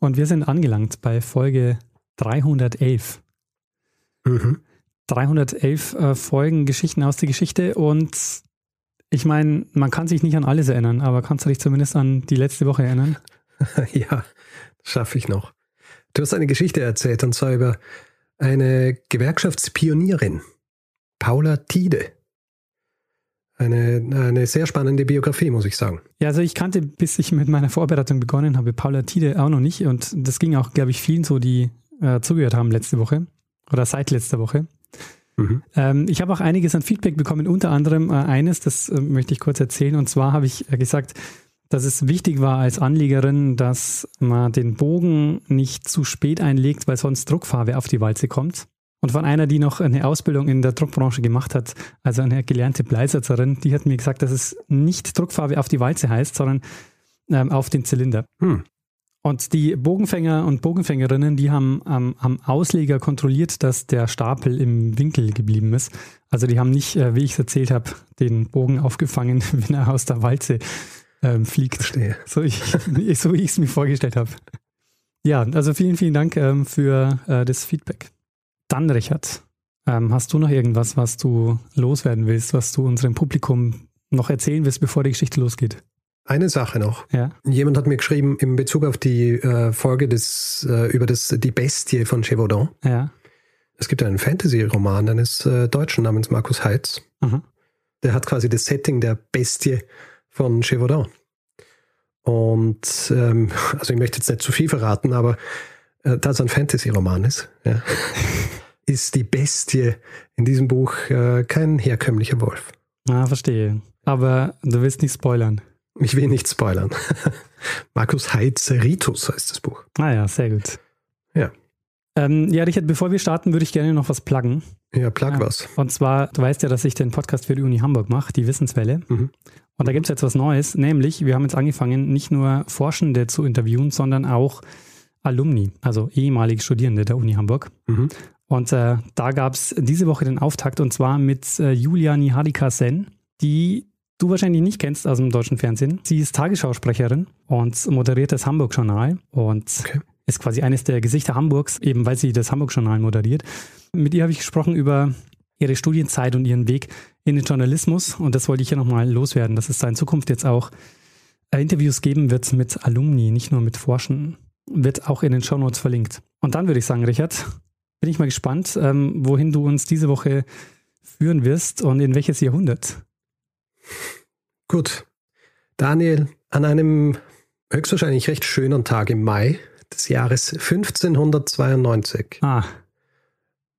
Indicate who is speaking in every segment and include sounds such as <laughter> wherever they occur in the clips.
Speaker 1: und wir sind angelangt bei Folge 311. Mhm. 311 äh, Folgen Geschichten aus der Geschichte und ich meine, man kann sich nicht an alles erinnern, aber kannst du dich zumindest an die letzte Woche erinnern? <laughs>
Speaker 2: ja, schaffe ich noch. Du hast eine Geschichte erzählt und zwar über eine Gewerkschaftspionierin, Paula Tiede. Eine, eine sehr spannende Biografie, muss ich sagen.
Speaker 1: Ja, also ich kannte, bis ich mit meiner Vorbereitung begonnen habe, Paula Tiede auch noch nicht. Und das ging auch, glaube ich, vielen so, die äh, zugehört haben letzte Woche oder seit letzter Woche. Mhm. Ähm, ich habe auch einiges an Feedback bekommen, unter anderem äh, eines, das äh, möchte ich kurz erzählen. Und zwar habe ich äh, gesagt, dass es wichtig war als Anlegerin, dass man den Bogen nicht zu spät einlegt, weil sonst Druckfarbe auf die Walze kommt. Und von einer, die noch eine Ausbildung in der Druckbranche gemacht hat, also eine gelernte Bleisetzerin, die hat mir gesagt, dass es nicht Druckfarbe auf die Walze heißt, sondern ähm, auf den Zylinder. Hm. Und die Bogenfänger und Bogenfängerinnen, die haben ähm, am Ausleger kontrolliert, dass der Stapel im Winkel geblieben ist. Also die haben nicht, äh, wie ich es erzählt habe, den Bogen aufgefangen, <laughs> wenn er aus der Walze ähm, fliegt.
Speaker 2: Verstehe.
Speaker 1: So, ich, so wie ich es mir vorgestellt habe. Ja, also vielen, vielen Dank ähm, für äh, das Feedback. Dann, Richard, ähm, hast du noch irgendwas, was du loswerden willst, was du unserem Publikum noch erzählen willst, bevor die Geschichte losgeht?
Speaker 2: Eine Sache noch.
Speaker 1: Ja.
Speaker 2: Jemand hat mir geschrieben in Bezug auf die äh, Folge des, äh, über das, die Bestie von Chevaudan.
Speaker 1: Ja.
Speaker 2: Es gibt einen Fantasy-Roman eines äh, Deutschen namens Markus Heitz. Mhm. Der hat quasi das Setting der Bestie von Chevaudan. Und ähm, <laughs> also ich möchte jetzt nicht zu viel verraten, aber da es ein Fantasy-Roman ist, ja, <laughs> ist die Bestie in diesem Buch äh, kein herkömmlicher Wolf.
Speaker 1: Ah, verstehe. Aber du willst nicht spoilern.
Speaker 2: Ich will nicht spoilern. <laughs> Markus Heitz Ritus heißt das Buch.
Speaker 1: Ah ja, sehr gut.
Speaker 2: Ja.
Speaker 1: Ähm, ja, Richard, bevor wir starten, würde ich gerne noch was pluggen.
Speaker 2: Ja, plug ja. was.
Speaker 1: Und zwar, du weißt ja, dass ich den Podcast für die Uni Hamburg mache, die Wissenswelle. Mhm. Und da gibt es jetzt was Neues, nämlich wir haben jetzt angefangen, nicht nur Forschende zu interviewen, sondern auch Alumni, also ehemalige Studierende der Uni Hamburg. Mhm. Und äh, da gab es diese Woche den Auftakt und zwar mit äh, Julia Niharika Sen, die du wahrscheinlich nicht kennst aus dem deutschen Fernsehen. Sie ist Tagesschausprecherin und moderiert das Hamburg-Journal und okay. ist quasi eines der Gesichter Hamburgs, eben weil sie das Hamburg-Journal moderiert. Mit ihr habe ich gesprochen über ihre Studienzeit und ihren Weg in den Journalismus und das wollte ich hier nochmal loswerden, dass es da in Zukunft jetzt auch äh, Interviews geben wird mit Alumni, nicht nur mit Forschenden, wird auch in den Shownotes verlinkt. Und dann würde ich sagen, Richard, bin ich mal gespannt, ähm, wohin du uns diese Woche führen wirst und in welches Jahrhundert.
Speaker 2: Gut. Daniel, an einem höchstwahrscheinlich recht schönen Tag im Mai des Jahres 1592
Speaker 1: ah.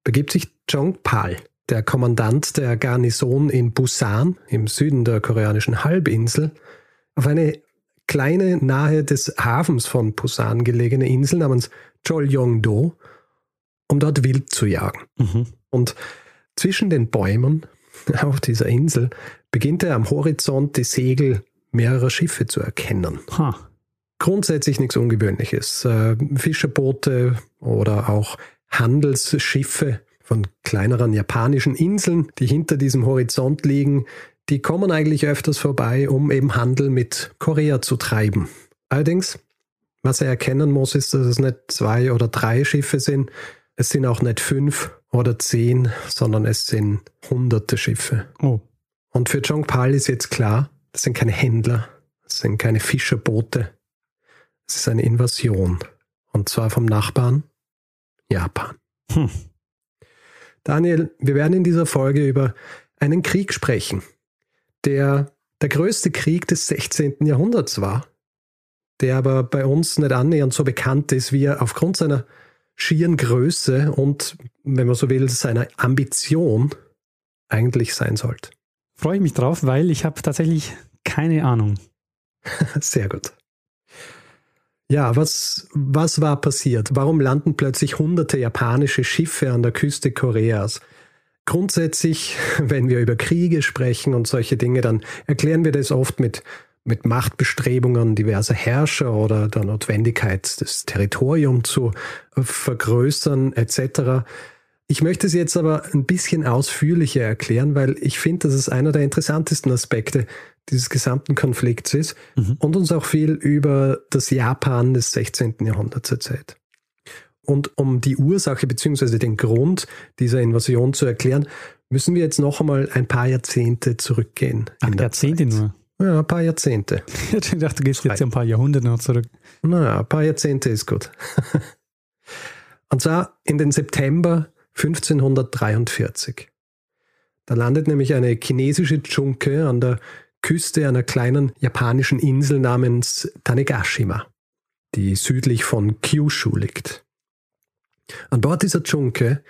Speaker 2: begibt sich Zhong Pal, der Kommandant der Garnison in Busan im Süden der koreanischen Halbinsel, auf eine kleine, nahe des Hafens von Busan gelegene Insel namens Cholyong-do, um dort wild zu jagen. Mhm. Und zwischen den Bäumen <laughs> auf dieser Insel beginnt er am Horizont die Segel mehrerer Schiffe zu erkennen.
Speaker 1: Ha.
Speaker 2: Grundsätzlich nichts Ungewöhnliches. Äh, Fischerboote oder auch Handelsschiffe von kleineren japanischen Inseln, die hinter diesem Horizont liegen, die kommen eigentlich öfters vorbei, um eben Handel mit Korea zu treiben. Allerdings, was er erkennen muss, ist, dass es nicht zwei oder drei Schiffe sind. Es sind auch nicht fünf oder zehn, sondern es sind hunderte Schiffe.
Speaker 1: Oh.
Speaker 2: Und für Zhong Pal ist jetzt klar, das sind keine Händler, das sind keine Fischerboote. Es ist eine Invasion. Und zwar vom Nachbarn Japan. Hm. Daniel, wir werden in dieser Folge über einen Krieg sprechen, der der größte Krieg des 16. Jahrhunderts war, der aber bei uns nicht annähernd so bekannt ist, wie er aufgrund seiner schieren Größe und, wenn man so will, seiner Ambition eigentlich sein sollte.
Speaker 1: Freue ich mich drauf, weil ich habe tatsächlich keine Ahnung. <laughs>
Speaker 2: Sehr gut. Ja, was, was war passiert? Warum landen plötzlich hunderte japanische Schiffe an der Küste Koreas? Grundsätzlich, <laughs> wenn wir über Kriege sprechen und solche Dinge, dann erklären wir das oft mit, mit Machtbestrebungen diverser Herrscher oder der Notwendigkeit, das Territorium zu vergrößern etc. Ich möchte es jetzt aber ein bisschen ausführlicher erklären, weil ich finde, dass es einer der interessantesten Aspekte dieses gesamten Konflikts ist mhm. und uns auch viel über das Japan des 16. Jahrhunderts erzählt. Und um die Ursache bzw. den Grund dieser Invasion zu erklären, müssen wir jetzt noch einmal ein paar Jahrzehnte zurückgehen.
Speaker 1: Ach, Jahrzehnte
Speaker 2: Zeit. nur? Ja, ein paar Jahrzehnte. <laughs>
Speaker 1: ich dachte, du gehst jetzt ein paar Jahrhunderte noch zurück.
Speaker 2: Naja, ein paar Jahrzehnte ist gut. <laughs> Und zwar in den September 1543. Da landet nämlich eine chinesische Junke an der Küste einer kleinen japanischen Insel namens Tanegashima, die südlich von Kyushu liegt. An Bord dieser Junke,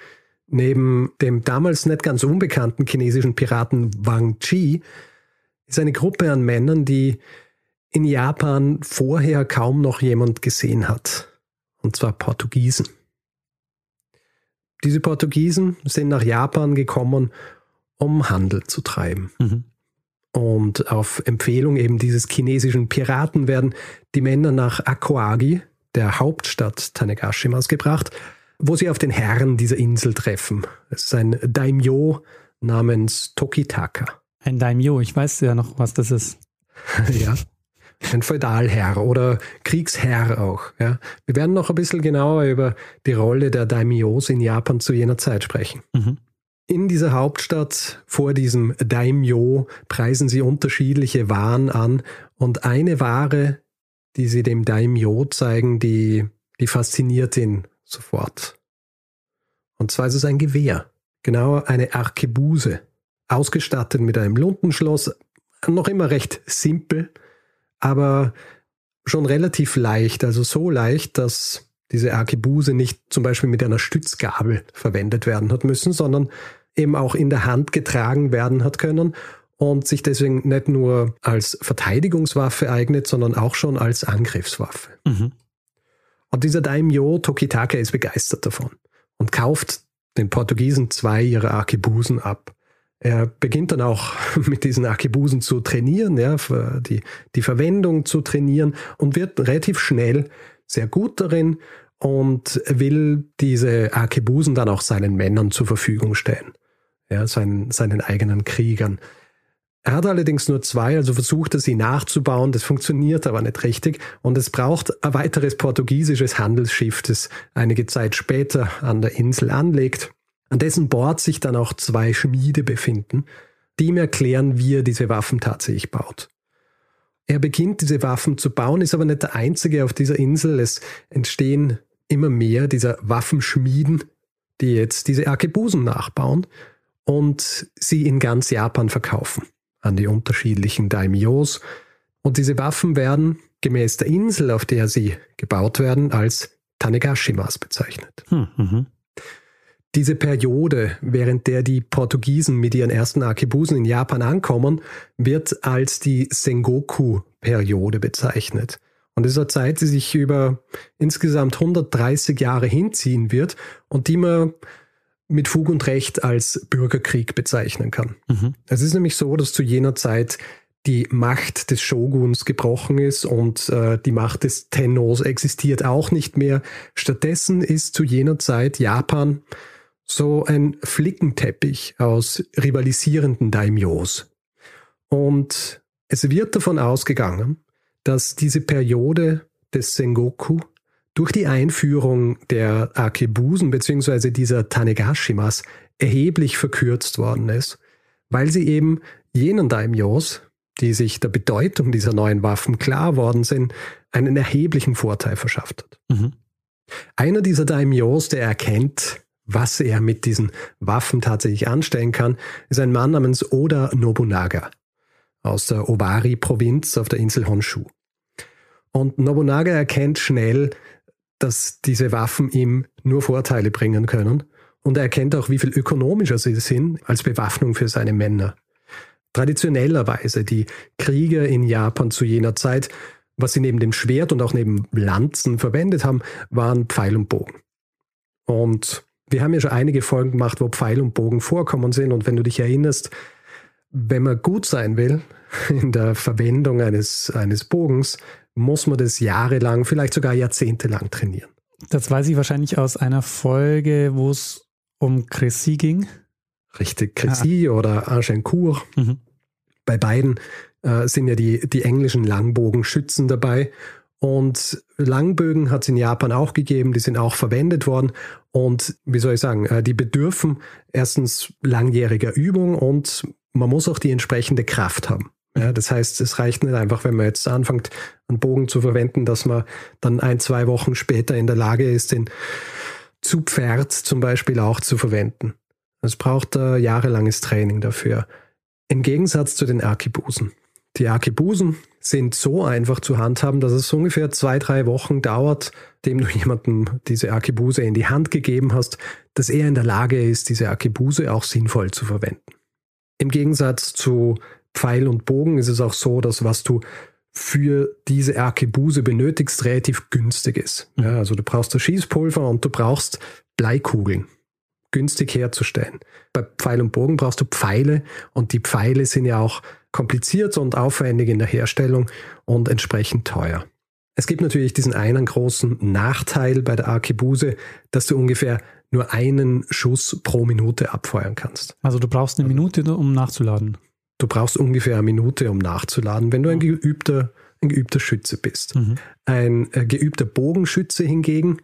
Speaker 2: neben dem damals nicht ganz unbekannten chinesischen Piraten Wang Chi, ist eine Gruppe an Männern, die in Japan vorher kaum noch jemand gesehen hat. Und zwar Portugiesen. Diese Portugiesen sind nach Japan gekommen, um Handel zu treiben. Mhm. Und auf Empfehlung eben dieses chinesischen Piraten werden die Männer nach Akoagi, der Hauptstadt Tanegashimas, gebracht, wo sie auf den Herrn dieser Insel treffen. Es ist ein Daimyo namens Tokitaka.
Speaker 1: Ein Daimyo, ich weiß ja noch, was das ist. <laughs>
Speaker 2: ja. Ein Feudalherr oder Kriegsherr auch. Ja. Wir werden noch ein bisschen genauer über die Rolle der Daimyos in Japan zu jener Zeit sprechen. Mhm. In dieser Hauptstadt vor diesem Daimyo preisen sie unterschiedliche Waren an und eine Ware, die sie dem Daimyo zeigen, die, die fasziniert ihn sofort. Und zwar ist es ein Gewehr, genauer eine Arkebuse, ausgestattet mit einem Lundenschloss, noch immer recht simpel, aber schon relativ leicht, also so leicht, dass diese Arkebuse nicht zum Beispiel mit einer Stützgabel verwendet werden hat müssen, sondern eben auch in der Hand getragen werden hat können und sich deswegen nicht nur als Verteidigungswaffe eignet, sondern auch schon als Angriffswaffe. Mhm. Und dieser Daimyo Tokitaka ist begeistert davon und kauft den Portugiesen zwei ihrer Arkebusen ab. Er beginnt dann auch <laughs> mit diesen Arkebusen zu trainieren, ja, die, die Verwendung zu trainieren und wird relativ schnell sehr gut darin und will diese Arkebusen dann auch seinen Männern zur Verfügung stellen ja, seinen, seinen eigenen Kriegern. Er hat allerdings nur zwei, also versucht er sie nachzubauen, das funktioniert aber nicht richtig und es braucht ein weiteres portugiesisches Handelsschiff, das einige Zeit später an der Insel anlegt, an dessen Bord sich dann auch zwei Schmiede befinden, die ihm erklären, wie er diese Waffen tatsächlich baut. Er beginnt diese Waffen zu bauen, ist aber nicht der einzige auf dieser Insel. Es entstehen immer mehr dieser Waffenschmieden, die jetzt diese Arkebusen nachbauen und sie in ganz Japan verkaufen an die unterschiedlichen Daimyos. Und diese Waffen werden gemäß der Insel, auf der sie gebaut werden, als Tanegashimas bezeichnet. Hm, mhm. Diese Periode, während der die Portugiesen mit ihren ersten Arkebusen in Japan ankommen, wird als die Sengoku-Periode bezeichnet. Und es ist eine Zeit, die sich über insgesamt 130 Jahre hinziehen wird und die man mit Fug und Recht als Bürgerkrieg bezeichnen kann. Mhm. Es ist nämlich so, dass zu jener Zeit die Macht des Shoguns gebrochen ist und äh, die Macht des Tennos existiert auch nicht mehr. Stattdessen ist zu jener Zeit Japan so ein Flickenteppich aus rivalisierenden Daimyos. Und es wird davon ausgegangen, dass diese Periode des Sengoku durch die Einführung der Akebusen bzw. dieser Tanegashimas erheblich verkürzt worden ist, weil sie eben jenen Daimyos, die sich der Bedeutung dieser neuen Waffen klar worden sind, einen erheblichen Vorteil verschafft hat. Mhm. Einer dieser Daimyos, der erkennt, was er mit diesen Waffen tatsächlich anstellen kann, ist ein Mann namens Oda Nobunaga aus der Owari-Provinz auf der Insel Honshu. Und Nobunaga erkennt schnell, dass diese Waffen ihm nur Vorteile bringen können. Und er erkennt auch, wie viel ökonomischer sie sind als Bewaffnung für seine Männer. Traditionellerweise, die Krieger in Japan zu jener Zeit Was sie neben dem Schwert und auch neben Lanzen verwendet haben, waren Pfeil und Bogen. Und wir haben ja schon einige Folgen gemacht, wo Pfeil und Bogen vorkommen sind. Und wenn du dich erinnerst, wenn man gut sein will <laughs> in der Verwendung eines, eines Bogens, muss man das jahrelang, vielleicht sogar jahrzehntelang trainieren.
Speaker 1: Das weiß ich wahrscheinlich aus einer Folge, wo es um Crécy ging.
Speaker 2: Richtig, Crécy ah. oder Agincourt. Mhm. Bei beiden äh, sind ja die, die englischen Langbogenschützen dabei. Und Langbögen hat es in Japan auch gegeben, die sind auch verwendet worden. Und wie soll ich sagen, äh, die bedürfen erstens langjähriger Übung und man muss auch die entsprechende Kraft haben. Ja, das heißt, es reicht nicht einfach, wenn man jetzt anfängt, einen Bogen zu verwenden, dass man dann ein, zwei Wochen später in der Lage ist, den zu Pferd zum Beispiel auch zu verwenden. Es braucht äh, jahrelanges Training dafür. Im Gegensatz zu den Arkibusen. Die Arkebusen sind so einfach zu handhaben, dass es ungefähr zwei, drei Wochen dauert, dem du jemandem diese Arkebuse in die Hand gegeben hast, dass er in der Lage ist, diese Arkebuse auch sinnvoll zu verwenden. Im Gegensatz zu Pfeil und Bogen ist es auch so, dass was du für diese Arkebuse benötigst, relativ günstig ist. Ja, also du brauchst das Schießpulver und du brauchst Bleikugeln günstig herzustellen. Bei Pfeil und Bogen brauchst du Pfeile und die Pfeile sind ja auch kompliziert und aufwendig in der Herstellung und entsprechend teuer. Es gibt natürlich diesen einen großen Nachteil bei der Arkebuse, dass du ungefähr nur einen Schuss pro Minute abfeuern kannst.
Speaker 1: Also du brauchst eine Minute, um nachzuladen.
Speaker 2: Du brauchst ungefähr eine Minute, um nachzuladen, wenn du ein geübter, ein geübter Schütze bist. Mhm. Ein äh, geübter Bogenschütze hingegen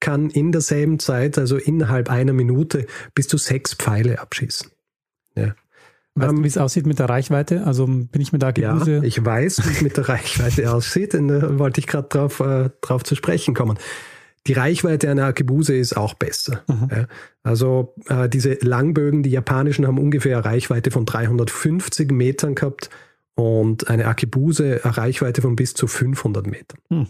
Speaker 2: kann in derselben Zeit, also innerhalb einer Minute, bis zu sechs Pfeile abschießen. Ja.
Speaker 1: Weißt du, wie es aussieht mit der Reichweite? Also bin ich mit der Arkebuse?
Speaker 2: Ja, ich weiß, wie es mit der Reichweite <laughs> aussieht, und da wollte ich gerade drauf, äh, drauf zu sprechen kommen. Die Reichweite einer Arkebuse ist auch besser. Mhm. Ja, also äh, diese Langbögen, die japanischen, haben ungefähr eine Reichweite von 350 Metern gehabt und eine Arkebuse eine Reichweite von bis zu 500 Metern. Mhm.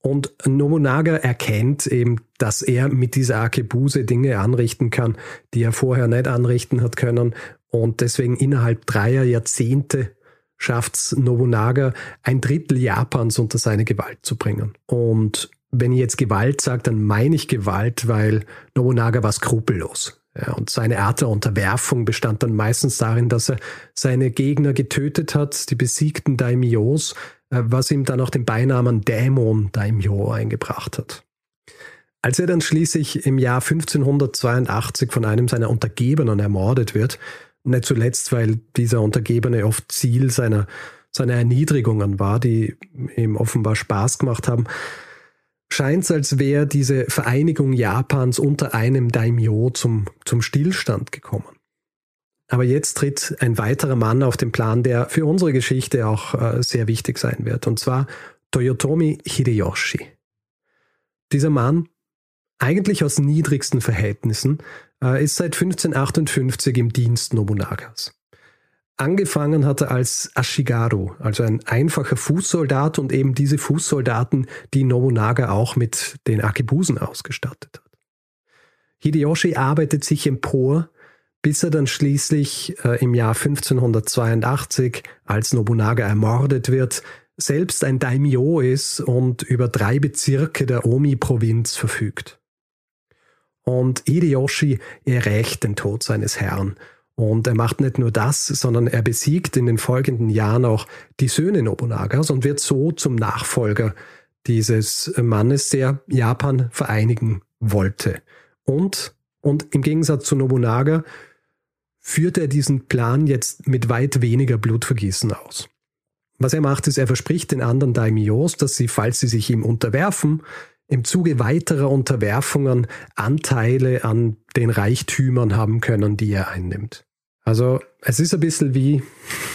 Speaker 2: Und Nobunaga erkennt eben, dass er mit dieser Akebuse Dinge anrichten kann, die er vorher nicht anrichten hat können. Und deswegen innerhalb dreier Jahrzehnte schafft es Nobunaga, ein Drittel Japans unter seine Gewalt zu bringen. Und wenn ich jetzt Gewalt sage, dann meine ich Gewalt, weil Nobunaga war skrupellos. Ja, und seine Art der Unterwerfung bestand dann meistens darin, dass er seine Gegner getötet hat, die besiegten Daimyos, äh, was ihm dann auch den Beinamen Dämon Daimyo eingebracht hat. Als er dann schließlich im Jahr 1582 von einem seiner Untergebenen ermordet wird, nicht zuletzt, weil dieser Untergebene oft Ziel seiner, seiner Erniedrigungen war, die ihm offenbar Spaß gemacht haben, scheint es, als wäre diese Vereinigung Japans unter einem Daimyo zum, zum Stillstand gekommen. Aber jetzt tritt ein weiterer Mann auf den Plan, der für unsere Geschichte auch äh, sehr wichtig sein wird, und zwar Toyotomi Hideyoshi. Dieser Mann, eigentlich aus niedrigsten Verhältnissen, äh, ist seit 1558 im Dienst Nobunagas. Angefangen hat er als Ashigaru, also ein einfacher Fußsoldat und eben diese Fußsoldaten, die Nobunaga auch mit den Akibusen ausgestattet hat. Hideyoshi arbeitet sich empor bis er dann schließlich äh, im Jahr 1582, als Nobunaga ermordet wird, selbst ein Daimyo ist und über drei Bezirke der Omi-Provinz verfügt. Und Hideyoshi erreicht den Tod seines Herrn. Und er macht nicht nur das, sondern er besiegt in den folgenden Jahren auch die Söhne Nobunagas und wird so zum Nachfolger dieses Mannes, der Japan vereinigen wollte. Und, und im Gegensatz zu Nobunaga führt er diesen Plan jetzt mit weit weniger Blutvergießen aus. Was er macht, ist, er verspricht den anderen Daimyos, dass sie, falls sie sich ihm unterwerfen, im Zuge weiterer Unterwerfungen Anteile an den Reichtümern haben können, die er einnimmt. Also es ist ein bisschen wie,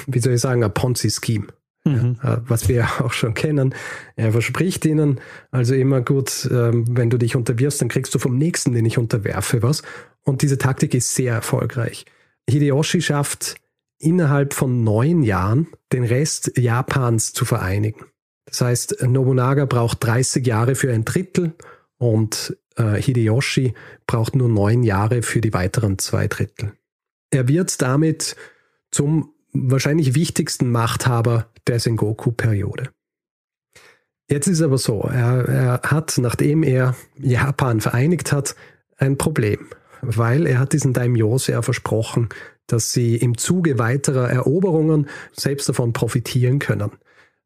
Speaker 2: wie soll ich sagen, ein Ponzi-Scheme. Mhm. was wir <laughs> auch schon kennen. Er verspricht ihnen also immer gut, ähm, wenn du dich unterwirfst, dann kriegst du vom nächsten, den ich unterwerfe, was. Und diese Taktik ist sehr erfolgreich. Hideyoshi schafft innerhalb von neun Jahren den Rest Japans zu vereinigen. Das heißt, Nobunaga braucht 30 Jahre für ein Drittel und äh, Hideyoshi braucht nur neun Jahre für die weiteren zwei Drittel. Er wird damit zum wahrscheinlich wichtigsten Machthaber der Sengoku-Periode. Jetzt ist aber so, er, er hat, nachdem er Japan vereinigt hat, ein Problem, weil er hat diesen Daimyos ja versprochen, dass sie im Zuge weiterer Eroberungen selbst davon profitieren können.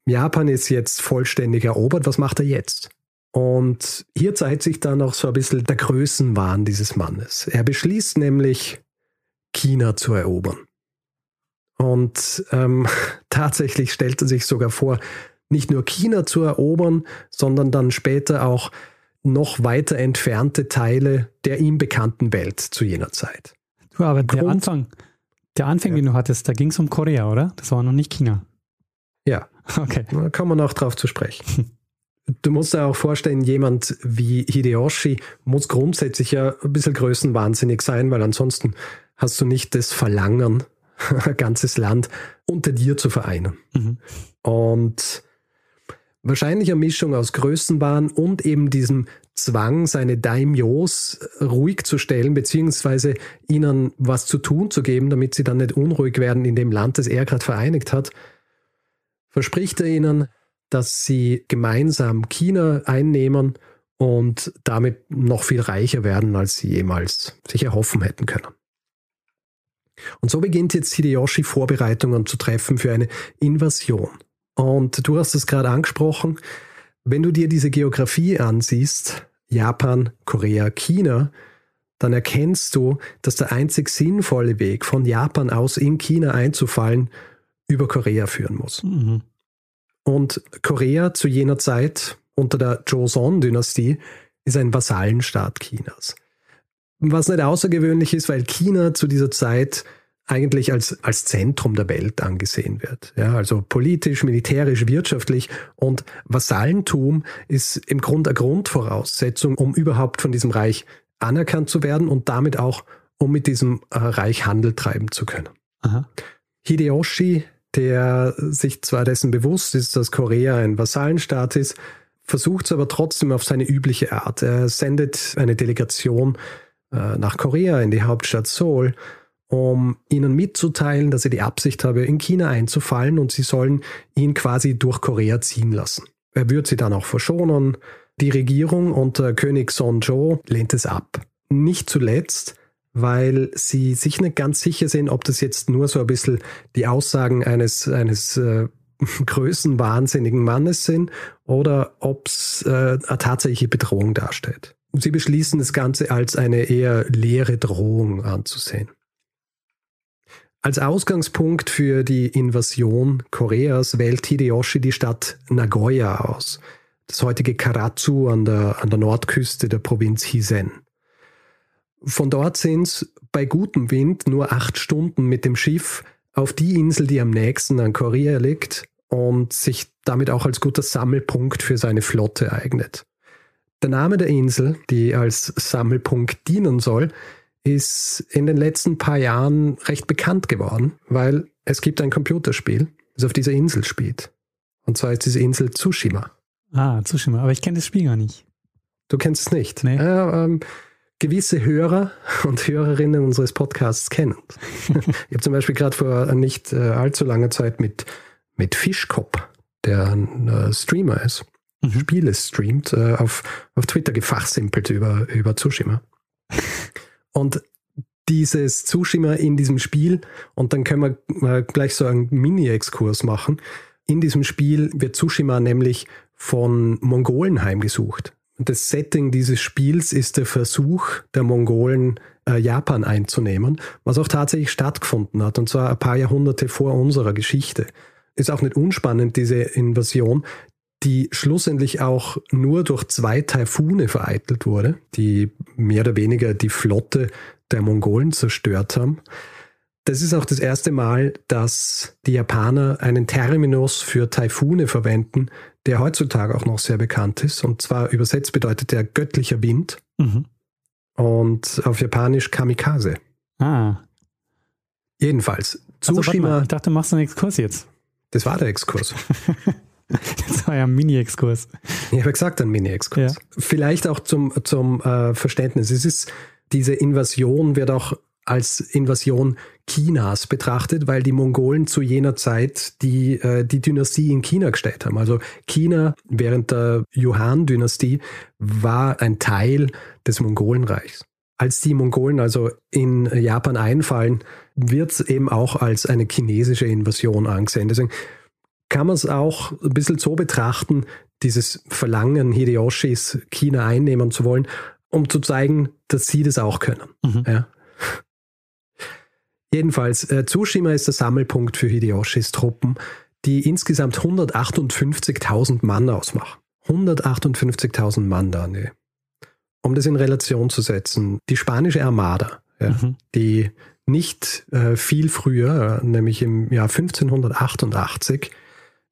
Speaker 2: Japan ist jetzt vollständig erobert, was macht er jetzt? Und hier zeigt sich dann auch so ein bisschen der Größenwahn dieses Mannes. Er beschließt nämlich, China zu erobern. Und ähm, <laughs> tatsächlich stellt er sich sogar vor, nicht nur China zu erobern, sondern dann später auch noch weiter entfernte Teile der ihm bekannten Welt zu jener Zeit.
Speaker 1: Du, aber Grund, der Anfang, der Anfang, ja. den du hattest, da ging es um Korea, oder? Das war noch nicht China.
Speaker 2: Ja. <laughs> Okay. Da kann man auch drauf zu sprechen. <laughs> Du musst dir auch vorstellen, jemand wie Hideyoshi muss grundsätzlich ja ein bisschen größenwahnsinnig sein, weil ansonsten hast du nicht das Verlangen, <laughs> ein ganzes Land unter dir zu vereinen. Mhm. Und wahrscheinlich eine Mischung aus Größenwahn und eben diesem Zwang, seine Daimyos ruhig zu stellen, beziehungsweise ihnen was zu tun zu geben, damit sie dann nicht unruhig werden in dem Land, das er gerade vereinigt hat, verspricht er ihnen, dass sie gemeinsam China einnehmen und damit noch viel reicher werden, als sie jemals sich erhoffen hätten können. Und so beginnt jetzt Hideyoshi Vorbereitungen zu treffen für eine Invasion. Und du hast es gerade angesprochen, wenn du dir diese Geografie ansiehst, Japan, Korea, China, dann erkennst du, dass der einzig sinnvolle Weg von Japan aus in China einzufallen über Korea führen muss. Mhm. Und Korea zu jener Zeit unter der Joseon-Dynastie ist ein Vasallenstaat Chinas. Was nicht außergewöhnlich ist, weil China zu dieser Zeit eigentlich als, als Zentrum der Welt angesehen wird. Ja, also politisch, militärisch, wirtschaftlich und Vasallentum ist im Grunde eine Grundvoraussetzung, um überhaupt von diesem Reich anerkannt zu werden und damit auch, um mit diesem äh, Reich Handel treiben zu können. Aha. Hideyoshi, der sich zwar dessen bewusst ist, dass Korea ein Vasallenstaat ist, versucht es aber trotzdem auf seine übliche Art. Er sendet eine Delegation äh, nach Korea in die Hauptstadt Seoul um ihnen mitzuteilen, dass er die Absicht habe, in China einzufallen und sie sollen ihn quasi durch Korea ziehen lassen. Er wird sie dann auch verschonen. Die Regierung unter König Sonjo lehnt es ab. Nicht zuletzt, weil sie sich nicht ganz sicher sind, ob das jetzt nur so ein bisschen die Aussagen eines, eines äh, <laughs> größenwahnsinnigen Mannes sind oder ob es äh, eine tatsächliche Bedrohung darstellt. Sie beschließen das Ganze als eine eher leere Drohung anzusehen. Als Ausgangspunkt für die Invasion Koreas wählt Hideyoshi die Stadt Nagoya aus, das heutige Karatsu an der, an der Nordküste der Provinz Hisen. Von dort sind es bei gutem Wind nur acht Stunden mit dem Schiff auf die Insel, die am nächsten an Korea liegt und sich damit auch als guter Sammelpunkt für seine Flotte eignet. Der Name der Insel, die als Sammelpunkt dienen soll, ist in den letzten paar Jahren recht bekannt geworden, weil es gibt ein Computerspiel, das auf dieser Insel spielt. Und zwar ist diese Insel Tsushima.
Speaker 1: Ah, Tsushima, aber ich kenne das Spiel gar nicht.
Speaker 2: Du kennst es nicht? Nee. Äh, ähm, gewisse Hörer und Hörerinnen unseres Podcasts kennen. <laughs> ich habe zum Beispiel gerade vor nicht äh, allzu langer Zeit mit, mit Fischkopf, der ein äh, Streamer ist, mhm. Spiele streamt, äh, auf, auf Twitter gefachsimpelt über, über Tsushima. <laughs> Und dieses Zuschimmer in diesem Spiel, und dann können wir gleich so einen Mini-Exkurs machen. In diesem Spiel wird Tsushima nämlich von Mongolen heimgesucht. Und das Setting dieses Spiels ist der Versuch der Mongolen, äh, Japan einzunehmen, was auch tatsächlich stattgefunden hat, und zwar ein paar Jahrhunderte vor unserer Geschichte. Ist auch nicht unspannend, diese Invasion, die schlussendlich auch nur durch zwei Taifune vereitelt wurde, die mehr oder weniger die Flotte der Mongolen zerstört haben. Das ist auch das erste Mal, dass die Japaner einen Terminus für Taifune verwenden, der heutzutage auch noch sehr bekannt ist. Und zwar übersetzt bedeutet der göttlicher Wind. Mhm. Und auf Japanisch Kamikaze.
Speaker 1: Ah.
Speaker 2: Jedenfalls.
Speaker 1: Tsushima. Also, ich dachte, du machst einen Exkurs jetzt.
Speaker 2: Das war der Exkurs. <laughs>
Speaker 1: Das war ja ein Mini-Exkurs.
Speaker 2: Ich habe gesagt, ein Mini-Exkurs. Ja. Vielleicht auch zum, zum äh, Verständnis. Es ist, diese Invasion wird auch als Invasion Chinas betrachtet, weil die Mongolen zu jener Zeit die, äh, die Dynastie in China gestellt haben. Also China während der Yuan-Dynastie war ein Teil des Mongolenreichs. Als die Mongolen also in Japan einfallen, wird es eben auch als eine chinesische Invasion angesehen. Deswegen kann man es auch ein bisschen so betrachten, dieses Verlangen Hideyoshis, China einnehmen zu wollen, um zu zeigen, dass sie das auch können. Mhm. Ja. <laughs> Jedenfalls, äh, Tsushima ist der Sammelpunkt für Hideyoshis Truppen, die insgesamt 158.000 Mann ausmachen. 158.000 Mann da, ne. Um das in Relation zu setzen, die spanische Armada, ja, mhm. die nicht äh, viel früher, äh, nämlich im Jahr 1588,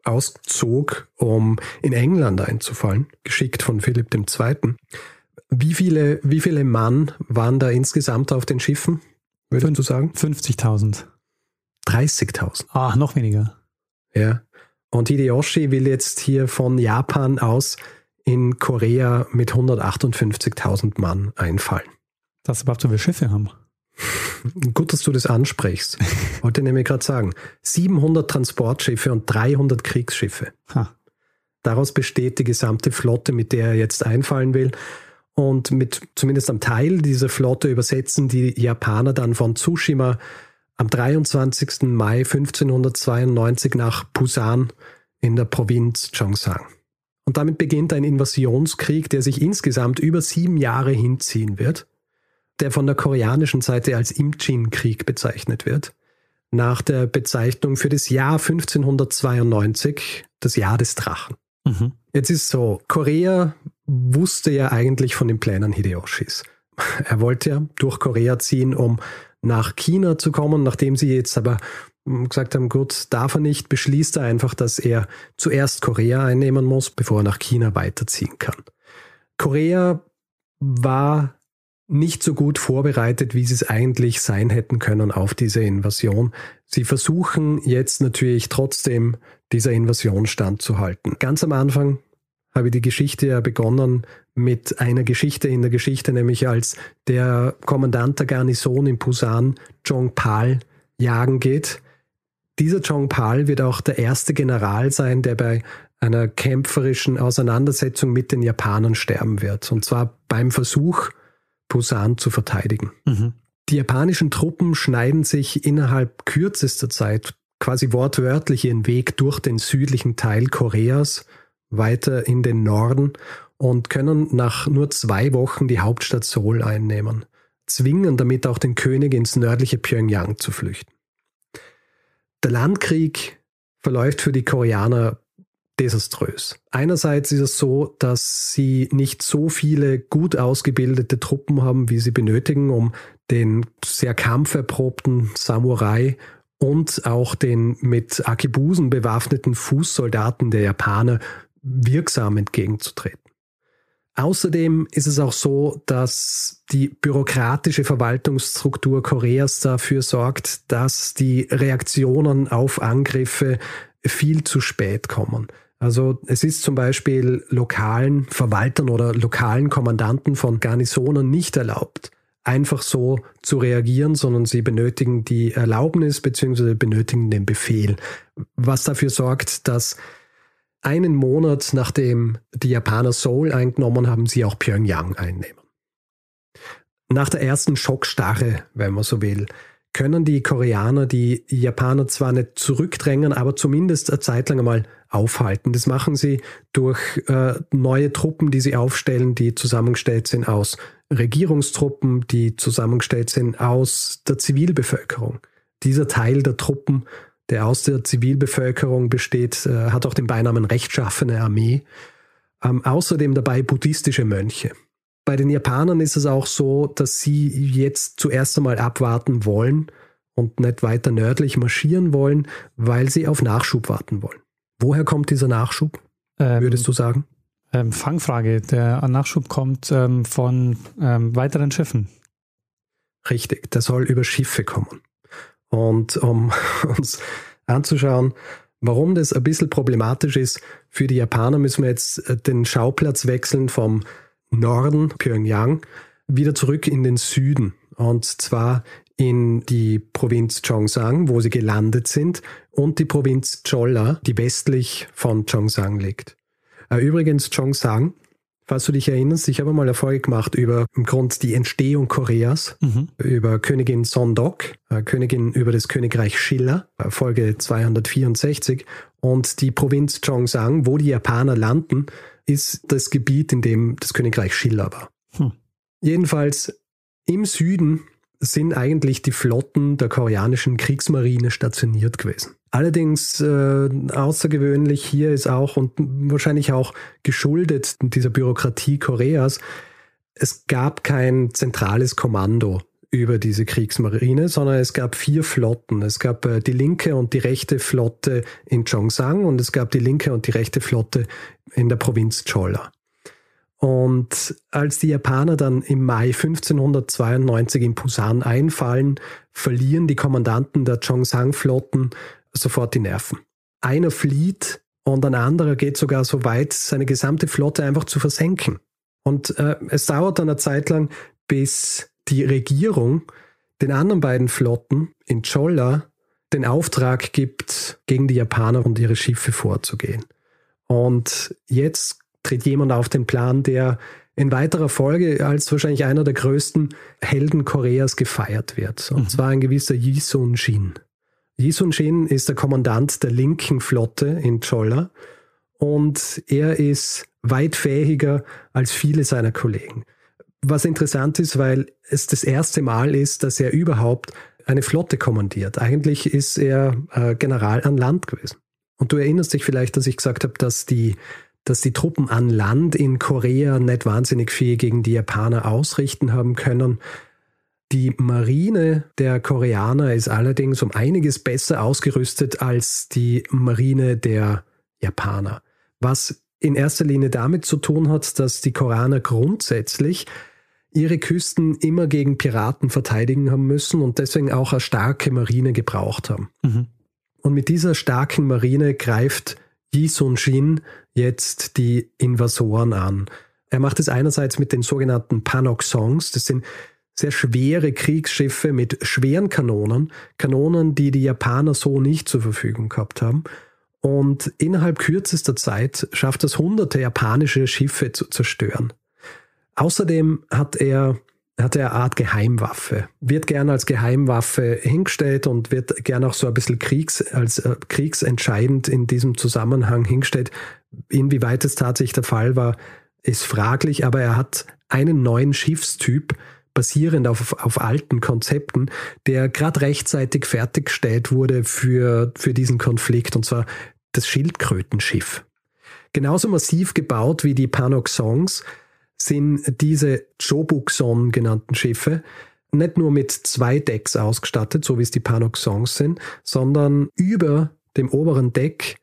Speaker 2: auszog, um in England einzufallen, geschickt von Philipp II. Wie viele, wie viele Mann waren da insgesamt auf den Schiffen, würdest Fün du sagen?
Speaker 1: 50.000.
Speaker 2: 30.000.
Speaker 1: Ah, noch weniger.
Speaker 2: Ja. Und Hideyoshi will jetzt hier von Japan aus in Korea mit 158.000 Mann einfallen.
Speaker 1: Dass überhaupt so viele Schiffe haben.
Speaker 2: Gut, dass du das ansprichst. Wollte nämlich gerade sagen. 700 Transportschiffe und 300 Kriegsschiffe. Ha. Daraus besteht die gesamte Flotte, mit der er jetzt einfallen will. Und mit zumindest am Teil dieser Flotte übersetzen die Japaner dann von Tsushima am 23. Mai 1592 nach Busan in der Provinz Chongsang. Und damit beginnt ein Invasionskrieg, der sich insgesamt über sieben Jahre hinziehen wird der von der koreanischen Seite als Imchin-Krieg bezeichnet wird, nach der Bezeichnung für das Jahr 1592, das Jahr des Drachen. Mhm. Jetzt ist so, Korea wusste ja eigentlich von den Plänen Hideyoshis. Er wollte ja durch Korea ziehen, um nach China zu kommen, nachdem sie jetzt aber gesagt haben, gut, darf er nicht, beschließt er einfach, dass er zuerst Korea einnehmen muss, bevor er nach China weiterziehen kann. Korea war nicht so gut vorbereitet, wie sie es eigentlich sein hätten können auf diese Invasion. Sie versuchen jetzt natürlich trotzdem dieser Invasion standzuhalten. Ganz am Anfang habe ich die Geschichte ja begonnen mit einer Geschichte in der Geschichte, nämlich als der Kommandant der Garnison in Busan, Zhong Pal, jagen geht. Dieser Zhong Pal wird auch der erste General sein, der bei einer kämpferischen Auseinandersetzung mit den Japanern sterben wird. Und zwar beim Versuch, Busan zu verteidigen. Mhm. Die japanischen Truppen schneiden sich innerhalb kürzester Zeit quasi wortwörtlich ihren Weg durch den südlichen Teil Koreas weiter in den Norden und können nach nur zwei Wochen die Hauptstadt Seoul einnehmen, zwingen damit auch den König ins nördliche Pyongyang zu flüchten. Der Landkrieg verläuft für die Koreaner desaströs. Einerseits ist es so, dass sie nicht so viele gut ausgebildete Truppen haben, wie sie benötigen, um den sehr kampferprobten Samurai und auch den mit Akibusen bewaffneten Fußsoldaten der Japaner wirksam entgegenzutreten. Außerdem ist es auch so, dass die bürokratische Verwaltungsstruktur Koreas dafür sorgt, dass die Reaktionen auf Angriffe viel zu spät kommen. Also es ist zum Beispiel lokalen Verwaltern oder lokalen Kommandanten von Garnisonen nicht erlaubt, einfach so zu reagieren, sondern sie benötigen die Erlaubnis bzw. benötigen den Befehl, was dafür sorgt, dass einen Monat nachdem die Japaner Seoul eingenommen haben, sie auch Pyongyang einnehmen. Nach der ersten Schockstarre, wenn man so will, können die Koreaner die Japaner zwar nicht zurückdrängen, aber zumindest eine Zeit lang einmal aufhalten. Das machen sie durch äh, neue Truppen, die sie aufstellen, die zusammengestellt sind aus Regierungstruppen, die zusammengestellt sind aus der Zivilbevölkerung. Dieser Teil der Truppen, der aus der Zivilbevölkerung besteht, äh, hat auch den Beinamen rechtschaffene Armee. Ähm, außerdem dabei buddhistische Mönche. Bei den Japanern ist es auch so, dass sie jetzt zuerst einmal abwarten wollen und nicht weiter nördlich marschieren wollen, weil sie auf Nachschub warten wollen. Woher kommt dieser Nachschub, ähm, würdest du sagen?
Speaker 1: Ähm, Fangfrage. Der Nachschub kommt ähm, von ähm, weiteren Schiffen.
Speaker 2: Richtig, der soll über Schiffe kommen. Und um <laughs> uns anzuschauen, warum das ein bisschen problematisch ist für die Japaner, müssen wir jetzt äh, den Schauplatz wechseln vom Norden, Pyongyang, wieder zurück in den Süden. Und zwar in die Provinz Chongsang, wo sie gelandet sind, und die Provinz Cholla, die westlich von Chongsang liegt. Äh, übrigens, Chongsang, falls du dich erinnerst, ich habe mal eine Folge gemacht über im Grund die Entstehung Koreas, mhm. über Königin Sondok, äh, Königin über das Königreich Schiller, äh, Folge 264. Und die Provinz Chongsang, wo die Japaner landen, ist das Gebiet, in dem das Königreich Schiller war. Hm. Jedenfalls im Süden sind eigentlich die Flotten der koreanischen Kriegsmarine stationiert gewesen. Allerdings äh, außergewöhnlich hier ist auch und wahrscheinlich auch geschuldet dieser Bürokratie Koreas, es gab kein zentrales Kommando über diese Kriegsmarine, sondern es gab vier Flotten. Es gab äh, die linke und die rechte Flotte in Chongsang und es gab die linke und die rechte Flotte in der Provinz Cholla. Und als die Japaner dann im Mai 1592 in Busan einfallen, verlieren die Kommandanten der Chongsang-Flotten sofort die Nerven. Einer flieht und ein anderer geht sogar so weit, seine gesamte Flotte einfach zu versenken. Und äh, es dauert dann eine Zeit lang, bis die Regierung den anderen beiden Flotten in Cholla den Auftrag gibt, gegen die Japaner und ihre Schiffe vorzugehen. Und jetzt tritt jemand auf den Plan, der in weiterer Folge als wahrscheinlich einer der größten Helden Koreas gefeiert wird. Und mhm. zwar ein gewisser Yi Sun-shin. Yi Sun-shin ist der Kommandant der linken Flotte in Cholla und er ist weit fähiger als viele seiner Kollegen. Was interessant ist, weil es das erste Mal ist, dass er überhaupt eine Flotte kommandiert. Eigentlich ist er äh, General an Land gewesen. Und du erinnerst dich vielleicht, dass ich gesagt habe, dass die dass die Truppen an Land in Korea nicht wahnsinnig viel gegen die Japaner ausrichten haben können. Die Marine der Koreaner ist allerdings um einiges besser ausgerüstet als die Marine der Japaner. Was in erster Linie damit zu tun hat, dass die Koreaner grundsätzlich ihre Küsten immer gegen Piraten verteidigen haben müssen und deswegen auch eine starke Marine gebraucht haben. Mhm. Und mit dieser starken Marine greift Yi Sun-shin jetzt die Invasoren an. Er macht es einerseits mit den sogenannten Panok-Songs. Das sind sehr schwere Kriegsschiffe mit schweren Kanonen, Kanonen, die die Japaner so nicht zur Verfügung gehabt haben. Und innerhalb kürzester Zeit schafft es hunderte japanische Schiffe zu zerstören. Außerdem hat er hat er eine Art Geheimwaffe. Wird gern als Geheimwaffe hingestellt und wird gern auch so ein bisschen Kriegs, als äh, kriegsentscheidend in diesem Zusammenhang hingestellt. Inwieweit es tatsächlich der Fall war, ist fraglich, aber er hat einen neuen Schiffstyp, basierend auf, auf alten Konzepten, der gerade rechtzeitig fertiggestellt wurde für, für diesen Konflikt, und zwar das Schildkrötenschiff. Genauso massiv gebaut wie die Panok Songs, sind diese Chobukson genannten Schiffe nicht nur mit zwei Decks ausgestattet, so wie es die Panok Songs sind, sondern über dem oberen Deck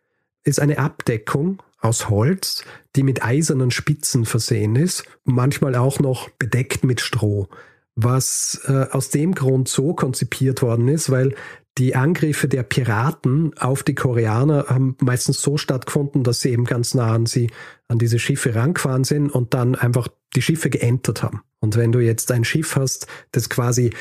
Speaker 2: ist eine Abdeckung aus Holz, die mit eisernen Spitzen versehen ist, manchmal auch noch bedeckt mit Stroh, was äh, aus dem Grund so konzipiert worden ist, weil die Angriffe der Piraten auf die Koreaner haben meistens so stattgefunden, dass sie eben ganz nah an sie, an diese Schiffe rangefahren sind und dann einfach die Schiffe geentert haben. Und wenn du jetzt ein Schiff hast, das quasi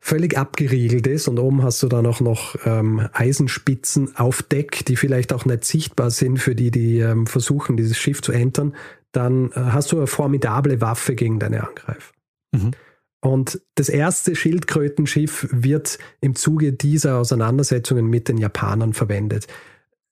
Speaker 2: völlig abgeriegelt ist und oben hast du dann auch noch ähm, Eisenspitzen auf Deck, die vielleicht auch nicht sichtbar sind für die, die ähm, versuchen, dieses Schiff zu entern, dann äh, hast du eine formidable Waffe gegen deine Angreifer. Mhm. Und das erste Schildkrötenschiff wird im Zuge dieser Auseinandersetzungen mit den Japanern verwendet.